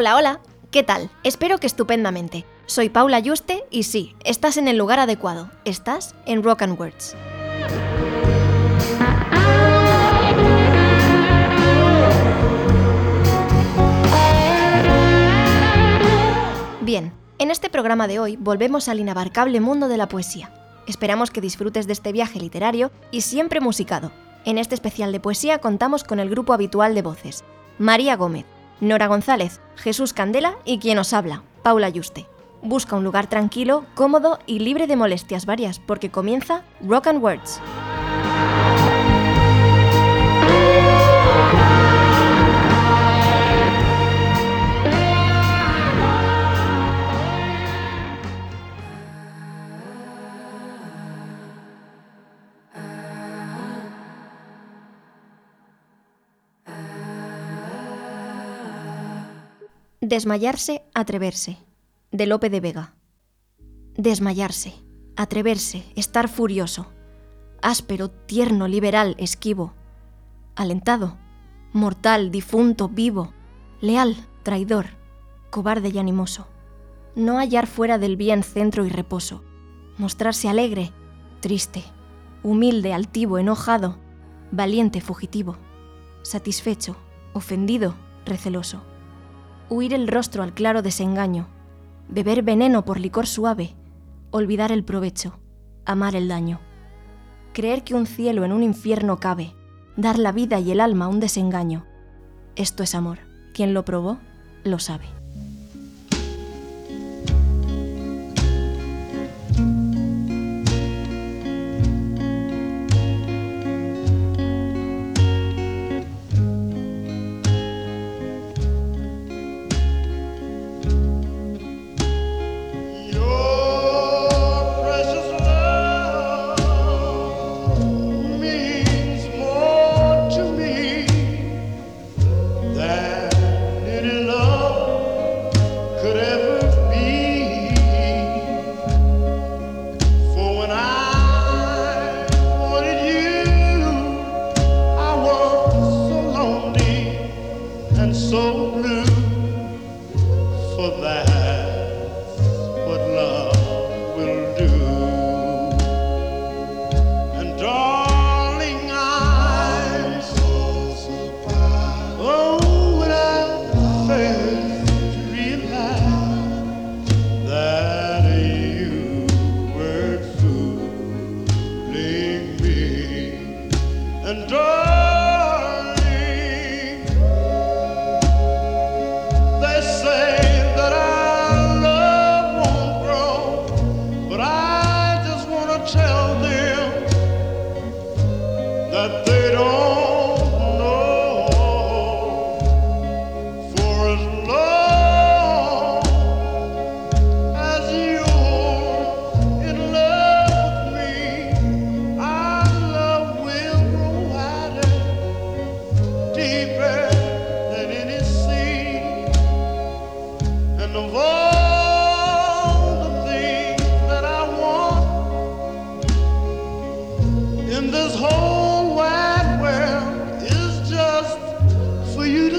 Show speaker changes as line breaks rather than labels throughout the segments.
Hola, hola, ¿qué tal? Espero que estupendamente. Soy Paula Yuste y sí, estás en el lugar adecuado. Estás en Rock and Words. Bien, en este programa de hoy volvemos al inabarcable mundo de la poesía. Esperamos que disfrutes de este viaje literario y siempre musicado. En este especial de poesía contamos con el grupo habitual de voces. María Gómez, Nora González, Jesús Candela y quien os habla, Paula Yuste. Busca un lugar tranquilo, cómodo y libre de molestias varias porque comienza Rock and Words. Desmayarse, atreverse. De Lope de Vega. Desmayarse, atreverse, estar furioso. Áspero, tierno, liberal, esquivo. Alentado, mortal, difunto, vivo. Leal, traidor, cobarde y animoso. No hallar fuera del bien centro y reposo. Mostrarse alegre, triste, humilde, altivo, enojado, valiente, fugitivo, satisfecho, ofendido, receloso huir el rostro al claro desengaño, beber veneno por licor suave, olvidar el provecho, amar el daño, creer que un cielo en un infierno cabe, dar la vida y el alma a un desengaño. Esto es amor. Quien lo probó, lo sabe.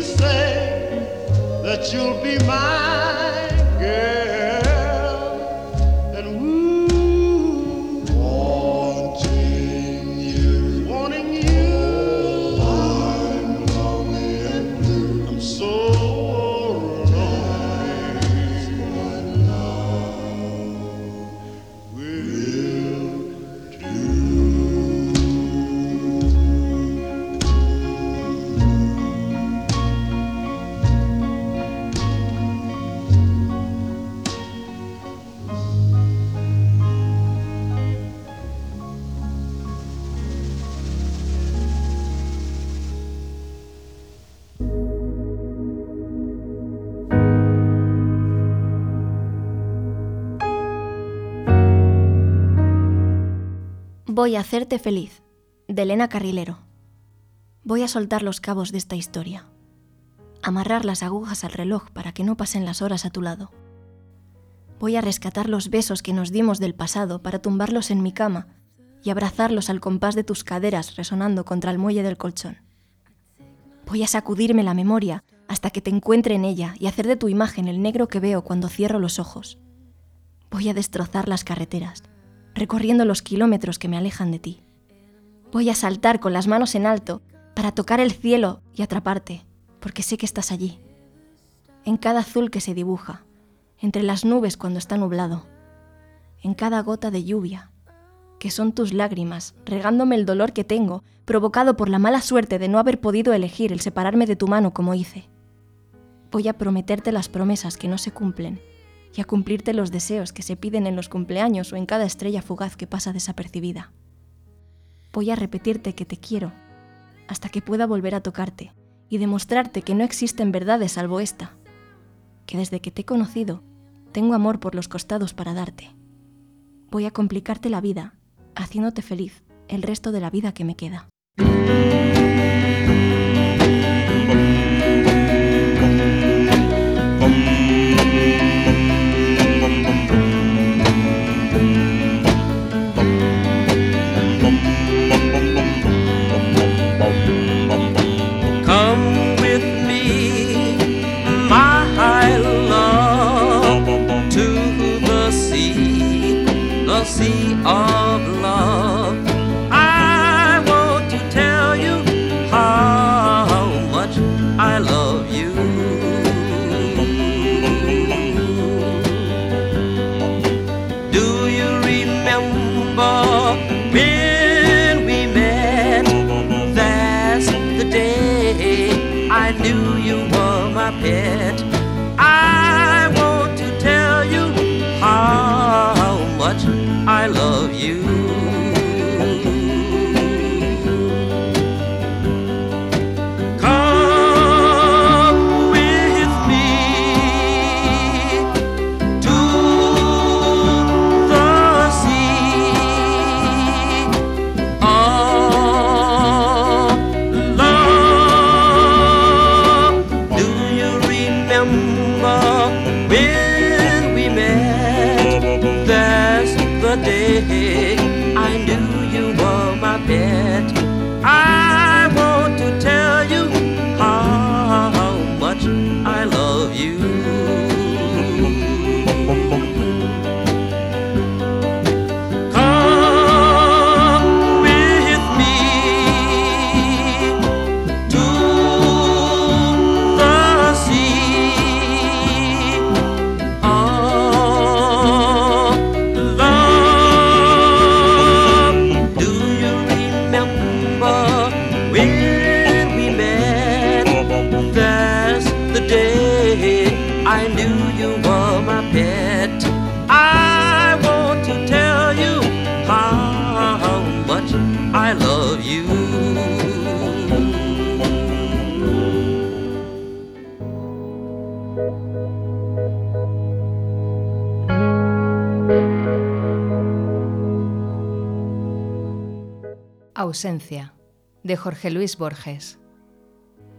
say that you'll be my girl.
Voy a hacerte feliz, de Elena Carrilero. Voy a soltar los cabos de esta historia. Amarrar las agujas al reloj para que no pasen las horas a tu lado. Voy a rescatar los besos que nos dimos del pasado para tumbarlos en mi cama y abrazarlos al compás de tus caderas resonando contra el muelle del colchón. Voy a sacudirme la memoria hasta que te encuentre en ella y hacer de tu imagen el negro que veo cuando cierro los ojos. Voy a destrozar las carreteras recorriendo los kilómetros que me alejan de ti. Voy a saltar con las manos en alto para tocar el cielo y atraparte, porque sé que estás allí. En cada azul que se dibuja, entre las nubes cuando está nublado, en cada gota de lluvia, que son tus lágrimas regándome el dolor que tengo, provocado por la mala suerte de no haber podido elegir el separarme de tu mano como hice. Voy a prometerte las promesas que no se cumplen y a cumplirte los deseos que se piden en los cumpleaños o en cada estrella fugaz que pasa desapercibida. Voy a repetirte que te quiero, hasta que pueda volver a tocarte y demostrarte que no existen verdades salvo esta, que desde que te he conocido, tengo amor por los costados para darte. Voy a complicarte la vida, haciéndote feliz el resto de la vida que me queda.
ausencia, de Jorge Luis Borges.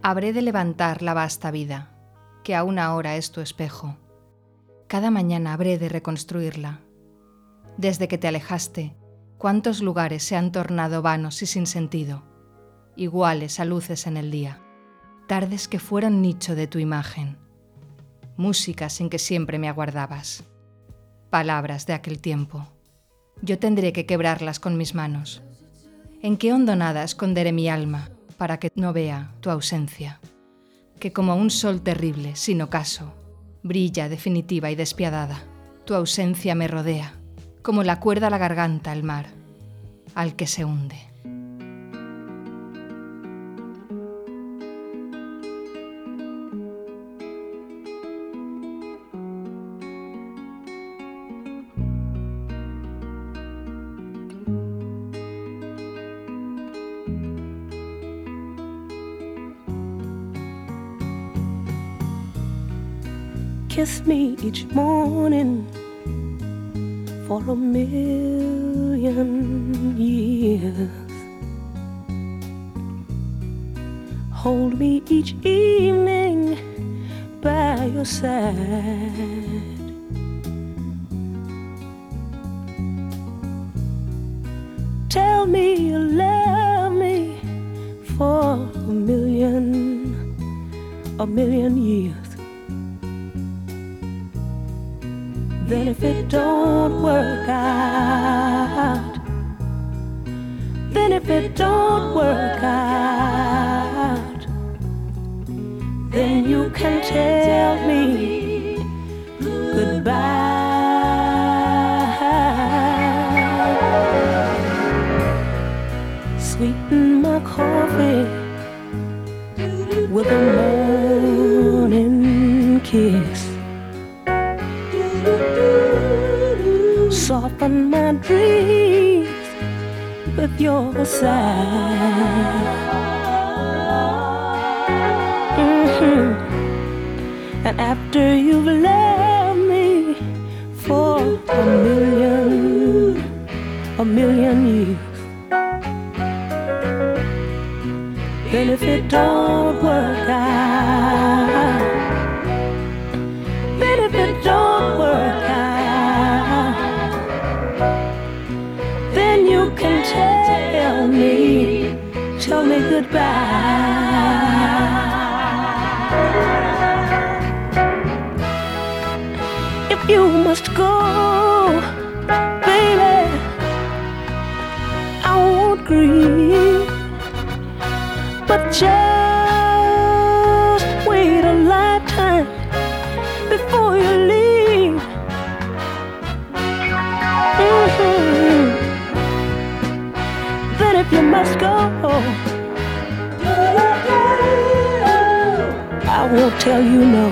Habré de levantar la vasta vida, que aún ahora es tu espejo. Cada mañana habré de reconstruirla. Desde que te alejaste, cuántos lugares se han tornado vanos y sin sentido, iguales a luces en el día, tardes que fueron nicho de tu imagen, músicas sin que siempre me aguardabas, palabras de aquel tiempo. Yo tendré que quebrarlas con mis manos en qué hondonada esconderé mi alma para que no vea tu ausencia, que como un sol terrible, sin ocaso, brilla definitiva y despiadada. Tu ausencia me rodea, como la cuerda a la garganta al mar, al que se hunde.
kiss me each morning for a million years. Hold me each evening by your side. Tell me you love me for a million, a million years. Then if it don't work out, then if it don't work out, then you can tell me goodbye. Sweeten my coffee with a morning kiss. and my dreams with your side. Mm-hmm. And after you've left me for a million, a million years, then if it don't work. tell me goodbye. If you must go, baby, I won't grieve, but just wait a lifetime before you leave. Mm-hmm. Then if you must go. will tell you no.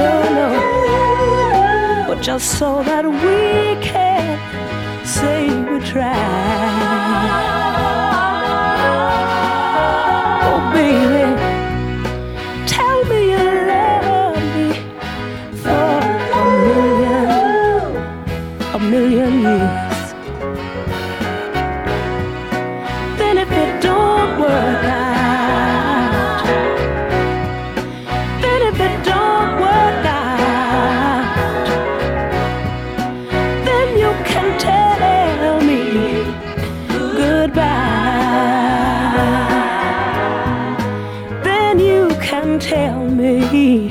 No, no. But just so that we can say we tried. me.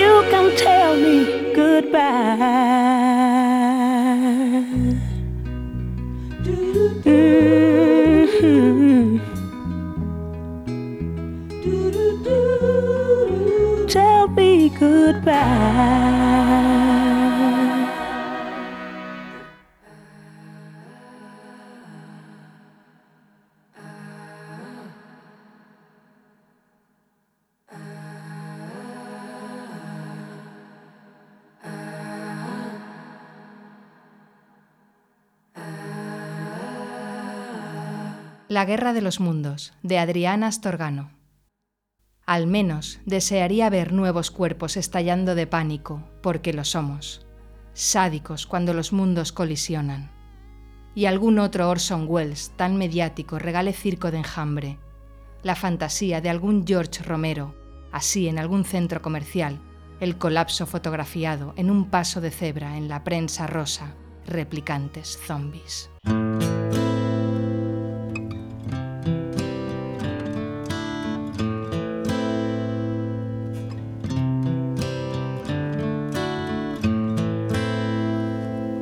You can tell me goodbye. Mm-hmm. Tell me goodbye.
La Guerra de los Mundos, de Adriana Astorgano. Al menos desearía ver nuevos cuerpos estallando de pánico, porque lo somos, sádicos cuando los mundos colisionan. Y algún otro Orson Welles tan mediático regale circo de enjambre, la fantasía de algún George Romero, así en algún centro comercial, el colapso fotografiado en un paso de cebra en la prensa rosa, replicantes zombies.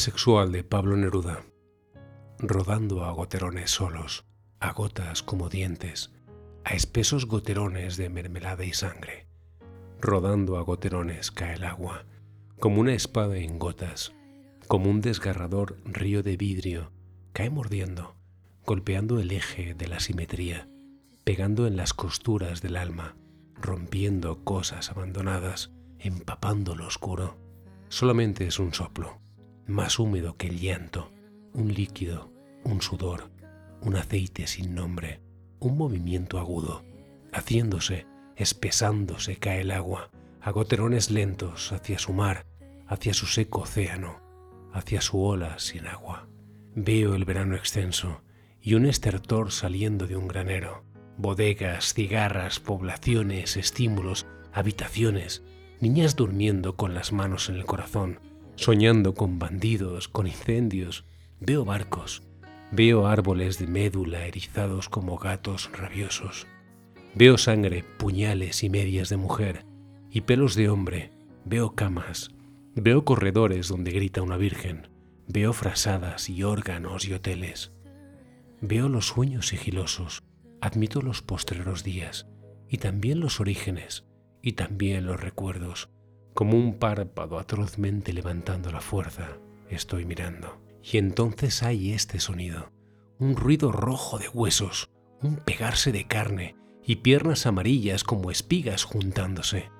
sexual de Pablo Neruda, rodando a goterones solos, a gotas como dientes, a espesos goterones de mermelada y sangre. Rodando a goterones cae el agua, como una espada en gotas, como un desgarrador río de vidrio, cae mordiendo, golpeando el eje de la simetría, pegando en las costuras del alma, rompiendo cosas abandonadas, empapando lo oscuro. Solamente es un soplo, más húmedo que el llanto, un líquido, un sudor, un aceite sin nombre, un movimiento agudo, haciéndose, espesándose cae el agua, a goterones lentos hacia su mar, hacia su seco océano, hacia su ola sin agua. Veo el verano extenso y un estertor saliendo de un granero, bodegas, cigarras, poblaciones, estímulos, habitaciones, niñas durmiendo con las manos en el corazón, soñando con bandidos, con incendios. Veo barcos, veo árboles de médula erizados como gatos rabiosos. Veo sangre, puñales y medias de mujer, y pelos de hombre. Veo camas, veo corredores donde grita una virgen. Veo frasadas y órganos y hoteles. Veo los sueños sigilosos, admito los postreros días, y también los orígenes, y también los recuerdos, como un párpado atrozmente levantando la fuerza, estoy mirando. Y entonces hay este sonido, un ruido rojo de huesos, un pegarse de carne y piernas amarillas como espigas juntándose.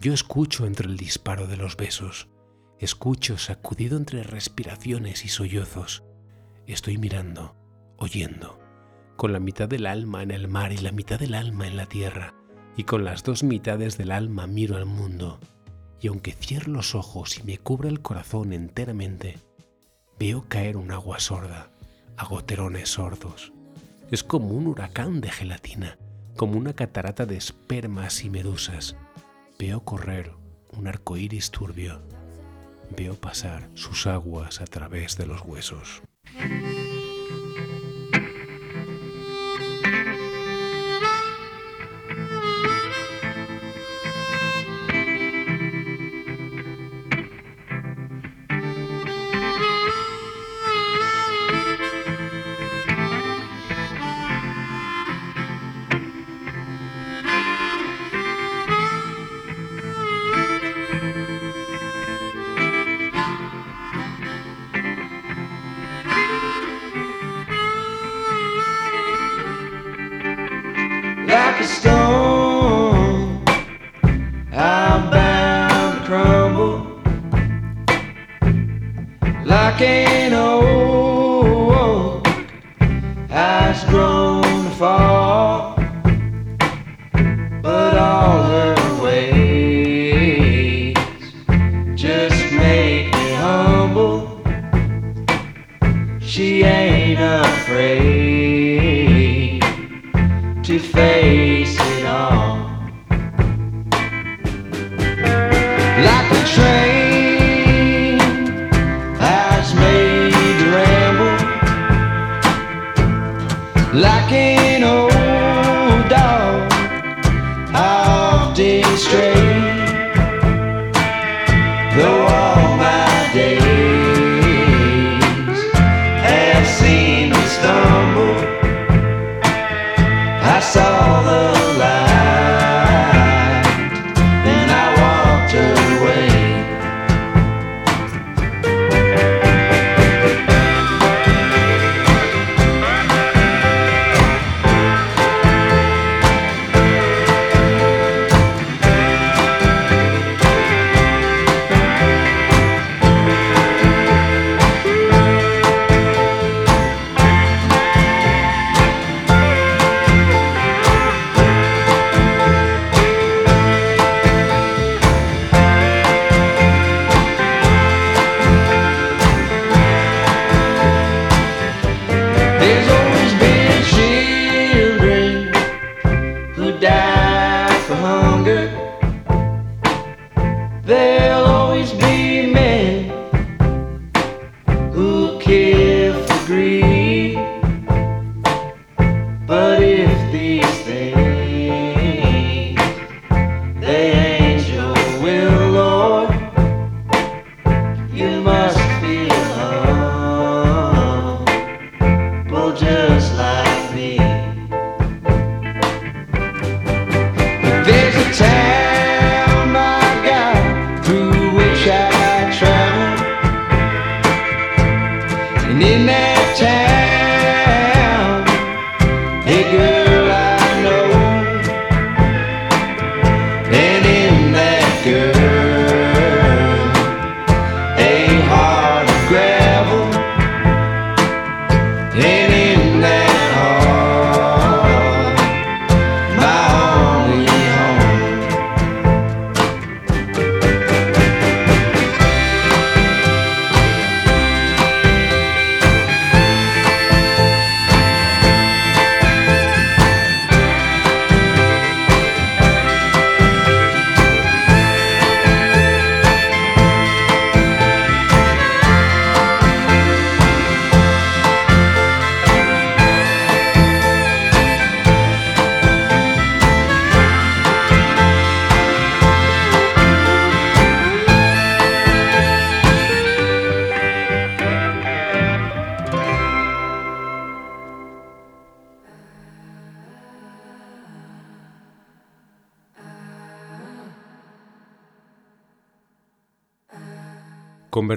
Yo escucho entre el disparo de los besos, escucho sacudido entre respiraciones y sollozos. Estoy mirando, oyendo, con la mitad del alma en el mar y la mitad del alma en la tierra, y con las dos mitades del alma miro al mundo y aunque cierro los ojos y me cubra el corazón enteramente, veo caer un agua sorda, a sordos. Es como un huracán de gelatina, como una catarata de espermas y medusas. Veo correr
un arco iris turbio. Veo pasar sus aguas a través de los huesos.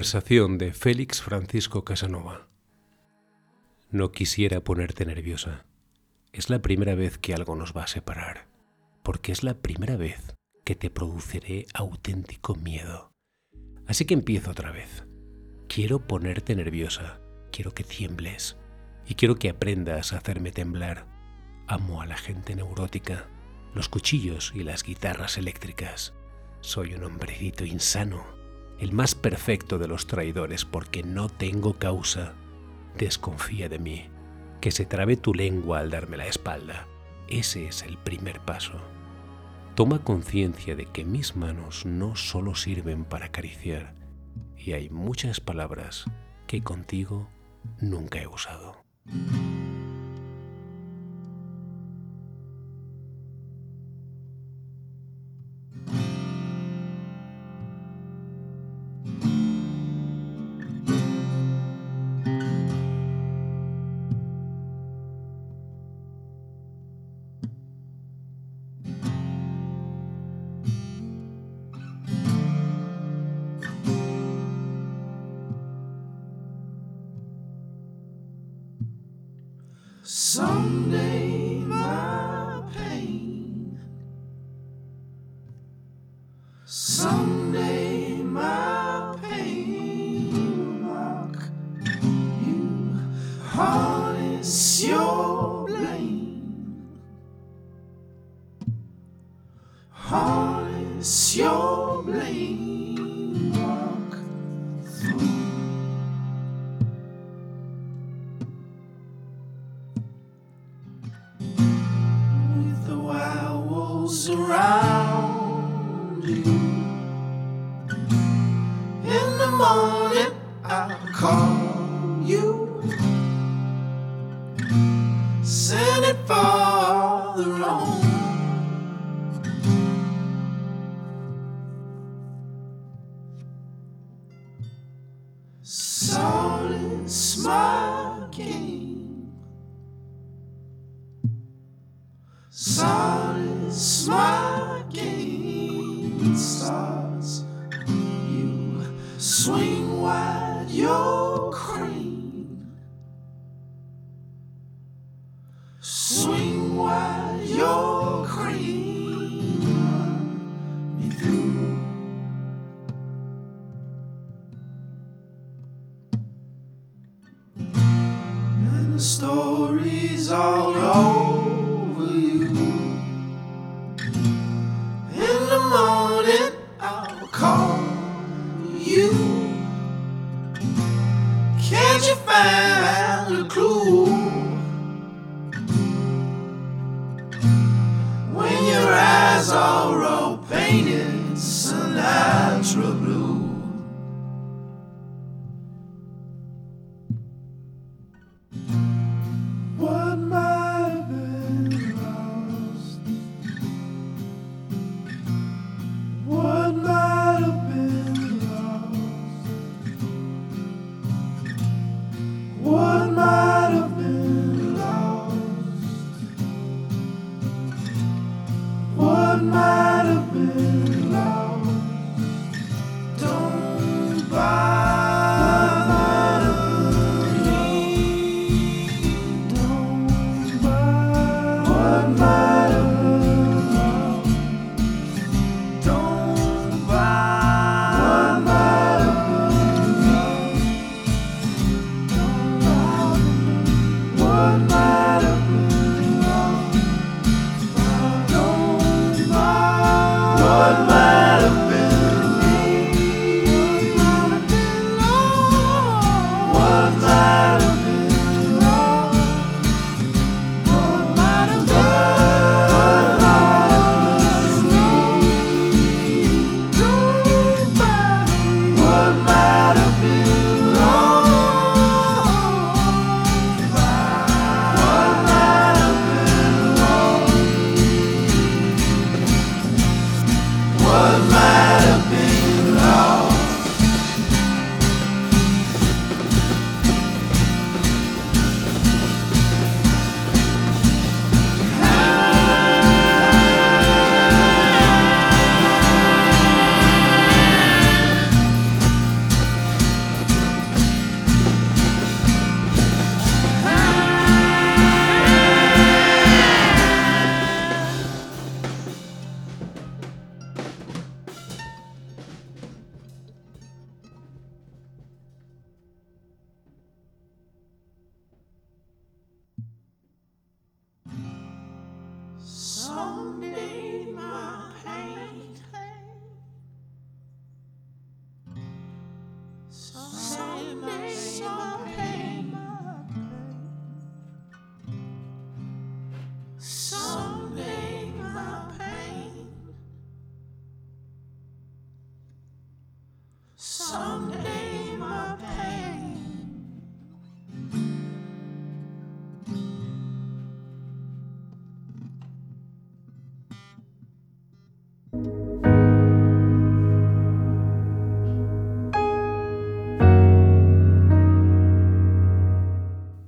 Conversación de Félix Francisco Casanova. No quisiera ponerte nerviosa. Es la primera vez que algo nos va a separar, porque es la primera vez que te produciré auténtico miedo. Así que empiezo otra vez. Quiero ponerte nerviosa, quiero que tiembles y quiero que aprendas a hacerme temblar. Amo a la gente neurótica, los cuchillos y las guitarras eléctricas. Soy un hombrecito insano el más perfecto de los traidores, porque no tengo causa. Desconfía de mí, que se trabe tu lengua al darme la espalda. Ese es el primer paso.
Toma conciencia de que mis manos no solo sirven para acariciar, y hay muchas palabras que contigo nunca he usado.
Around you. In the morning, I call.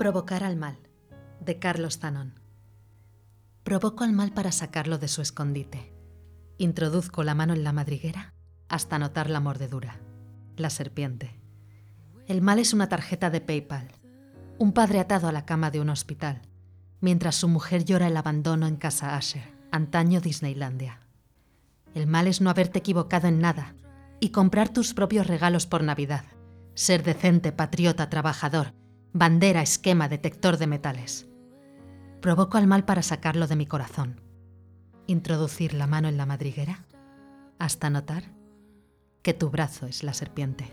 Provocar al mal, de Carlos Zanon. Provoco al mal para sacarlo de su escondite. Introduzco la mano en la madriguera hasta notar la mordedura, la serpiente. El mal es una tarjeta de PayPal, un padre atado a la cama de un hospital, mientras su mujer llora el abandono en casa Asher, antaño Disneylandia. El mal es no haberte equivocado en nada y comprar tus propios regalos por Navidad, ser decente, patriota, trabajador bandera, esquema, detector de metales. Provoco al mal para sacarlo de mi corazón. Introducir la mano en la madriguera hasta notar que tu brazo es la serpiente.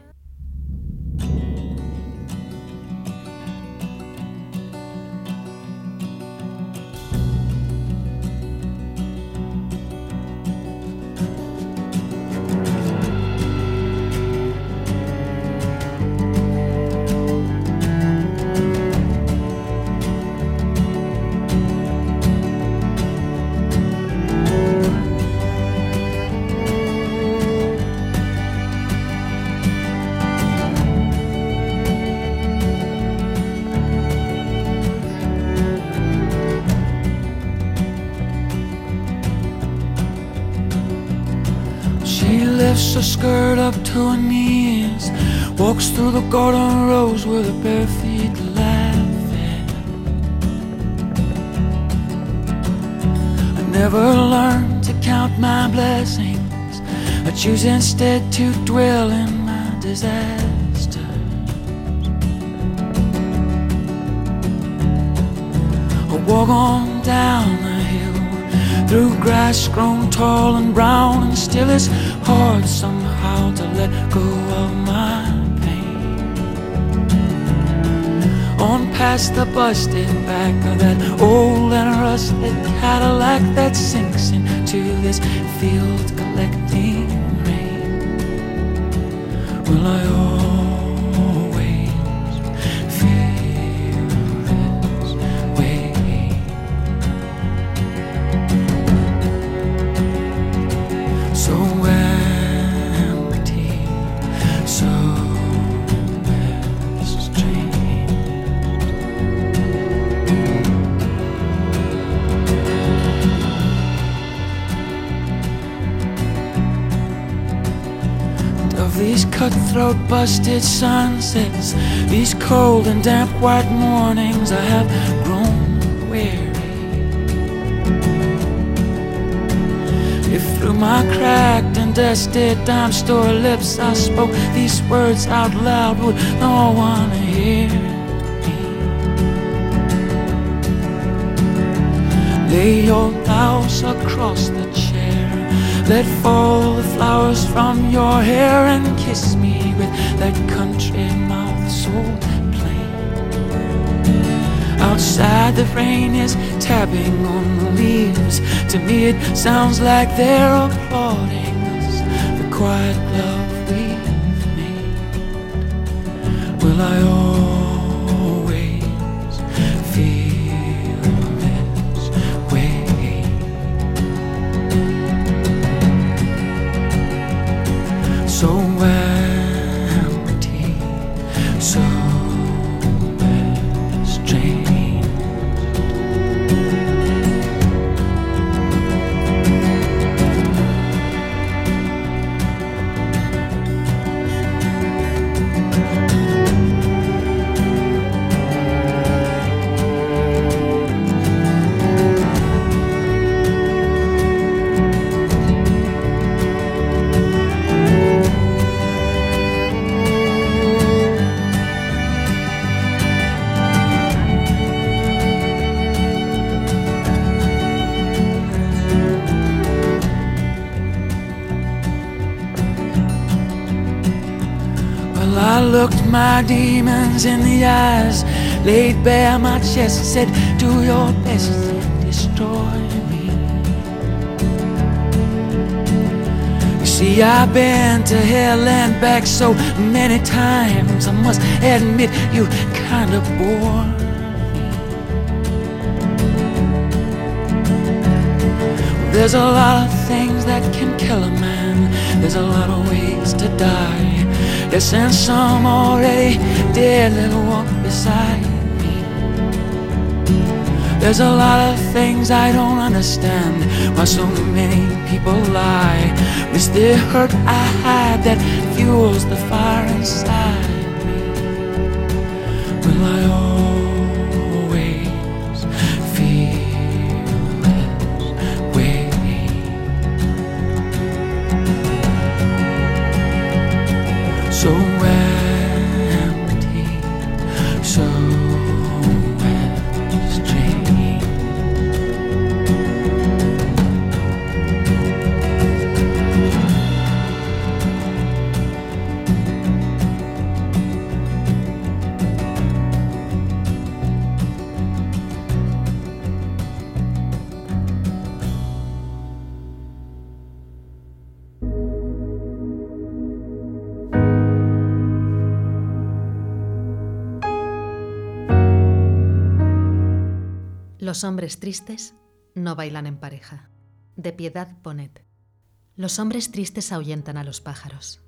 dress, a skirt up to her knees. Walks through the garden rows with her bare feet laughing. I never learned to count my blessings. I choose instead to dwell in my disaster. I walk on down the hill through grass grown tall and brown, and still it's hard somehow to let go of my pain. On past the busted back of that old and rusted Cadillac that sinks into this field collecting rain. Will I? throat busted sunsets These cold and damp white mornings I have grown weary If through my cracked and dusted dime store lips I spoke these words out loud Would no one hear me? Lay your blouse across the chair let fall the flowers from your hair and kiss me with that country mouth so plain. Outside the rain is tapping on the leaves. To me it sounds like they're applauding us. The quiet love we've made. Will I always my demons in the eyes, laid bare my chest, and said, Do your best, destroy me. You see, I've been to hell and back so many times, I must admit you kinda bore There's a lot of things that can kill a man. There's a lot of ways to die. Yes, and some already dear little walk beside me There's a lot of things I don't understand Why so many people lie It's the hurt I had that fuels the fire inside
Los hombres tristes no bailan en pareja. De Piedad poned. Los hombres tristes ahuyentan a los pájaros.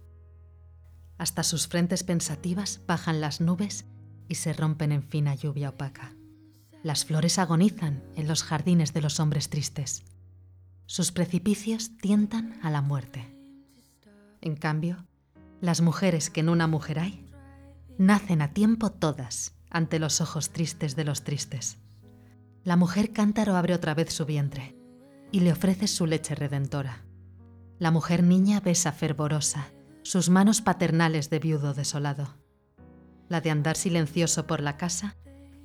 Hasta sus frentes pensativas bajan las nubes y se rompen en fina lluvia opaca. Las flores agonizan en los jardines de los hombres tristes. Sus precipicios tientan a la muerte. En cambio, las mujeres que en una mujer hay, nacen a tiempo todas ante los ojos tristes de los tristes la mujer cántaro abre otra vez su vientre y le ofrece su leche redentora. La mujer niña besa fervorosa sus manos paternales de viudo desolado. La de andar silencioso por la casa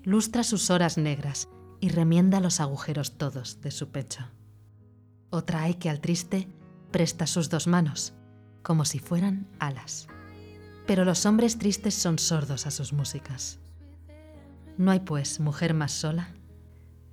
lustra sus horas negras y remienda los agujeros todos de su pecho. Otra hay que al triste presta sus dos manos, como si fueran alas. Pero los hombres tristes son sordos a sus músicas. No hay, pues, mujer más sola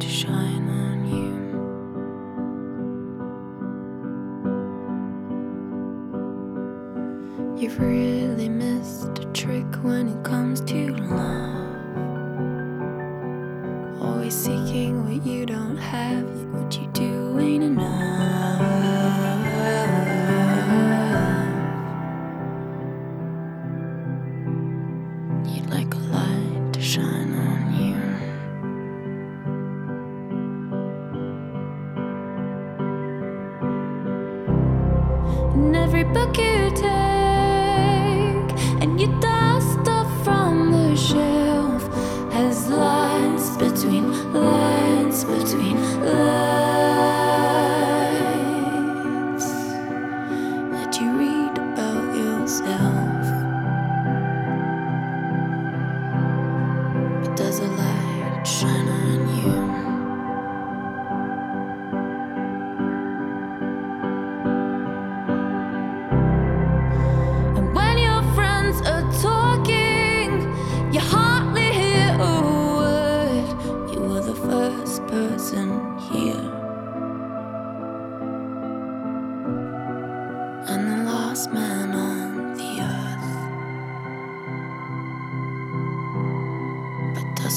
to shine on you. You've really missed a trick when it comes to love. Always seeking what you don't have.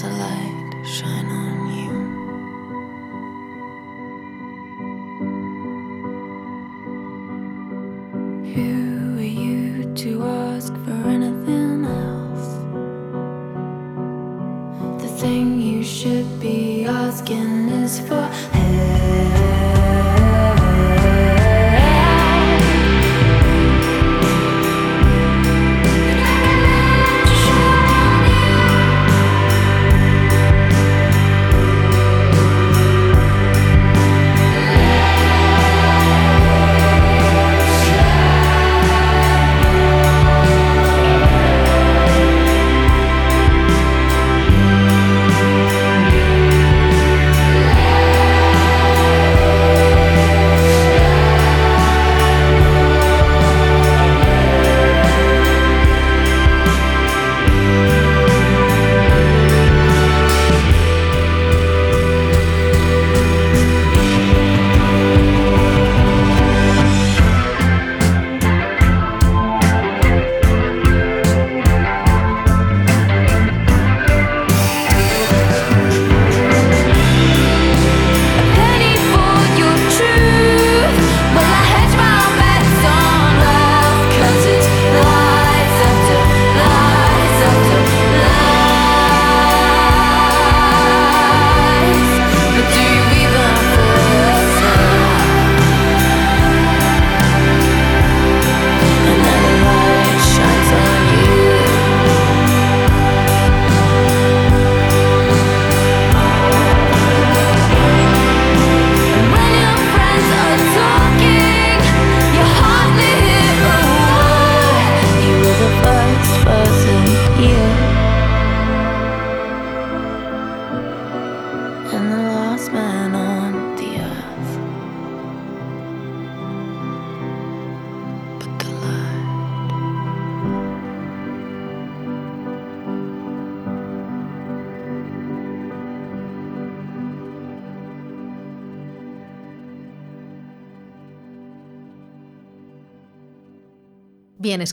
a light
shining.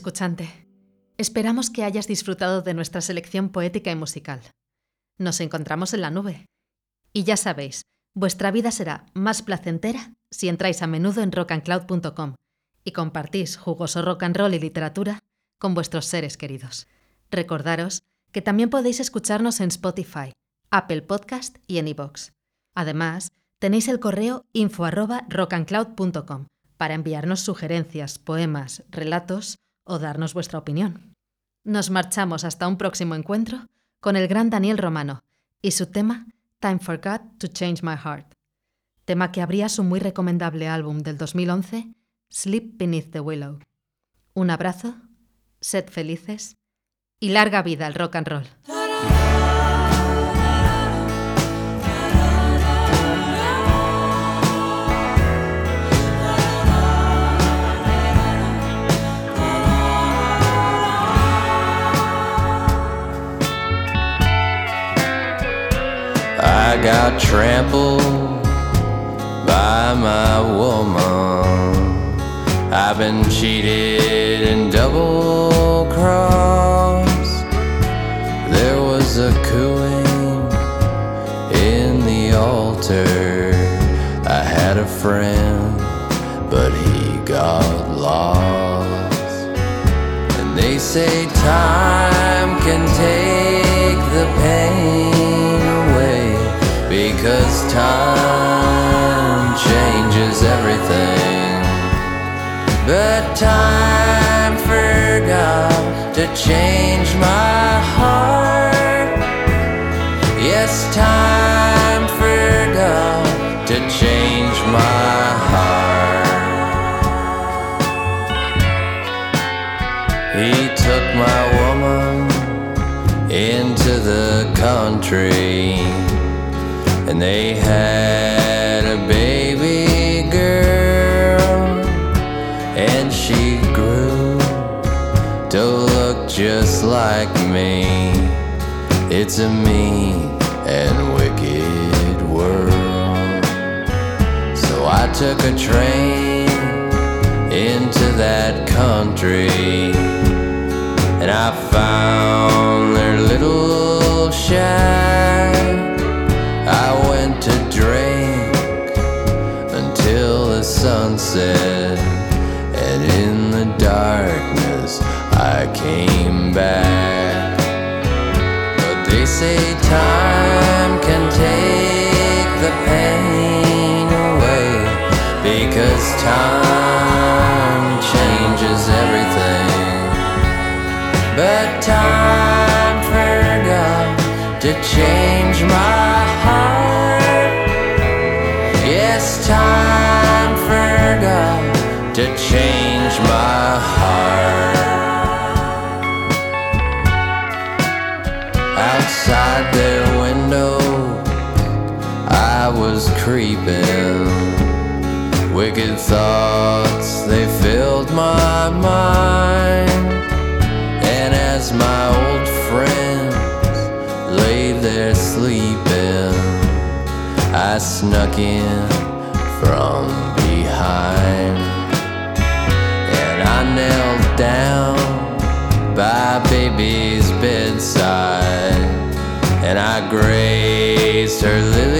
escuchante. Esperamos que hayas disfrutado de nuestra selección poética y musical. Nos encontramos en la nube. Y ya sabéis, vuestra vida será más placentera si entráis a menudo en rockandcloud.com y compartís jugoso rock and roll y literatura con vuestros seres queridos. Recordaros que también podéis escucharnos en Spotify, Apple Podcast y en iVoox. Además, tenéis el correo info@rockandcloud.com para enviarnos sugerencias, poemas, relatos o darnos vuestra opinión. Nos marchamos hasta un próximo encuentro con el gran Daniel Romano y su tema Time for God to Change My Heart, tema que abría su muy recomendable álbum del 2011, Sleep Beneath the Willow. Un abrazo, sed felices y larga vida al rock and roll.
I got trampled by my woman. I've been cheated and double crossed. There was a cooing in the altar. I had a friend, but he got lost. And they say time. Cause time changes everything. But time forgot to change my heart. Yes, time forgot to change my heart. He took my woman into the country and they had a baby girl, and she grew to look just like me. It's a mean and wicked world. So I took a train into that country, and I found their little shack. sunset, and in the darkness I came back. But they say time. to change my heart. Outside their window, I was creeping. Wicked thoughts, they filled my mind. And as my old friends lay there sleeping, I snuck in. grace her lily.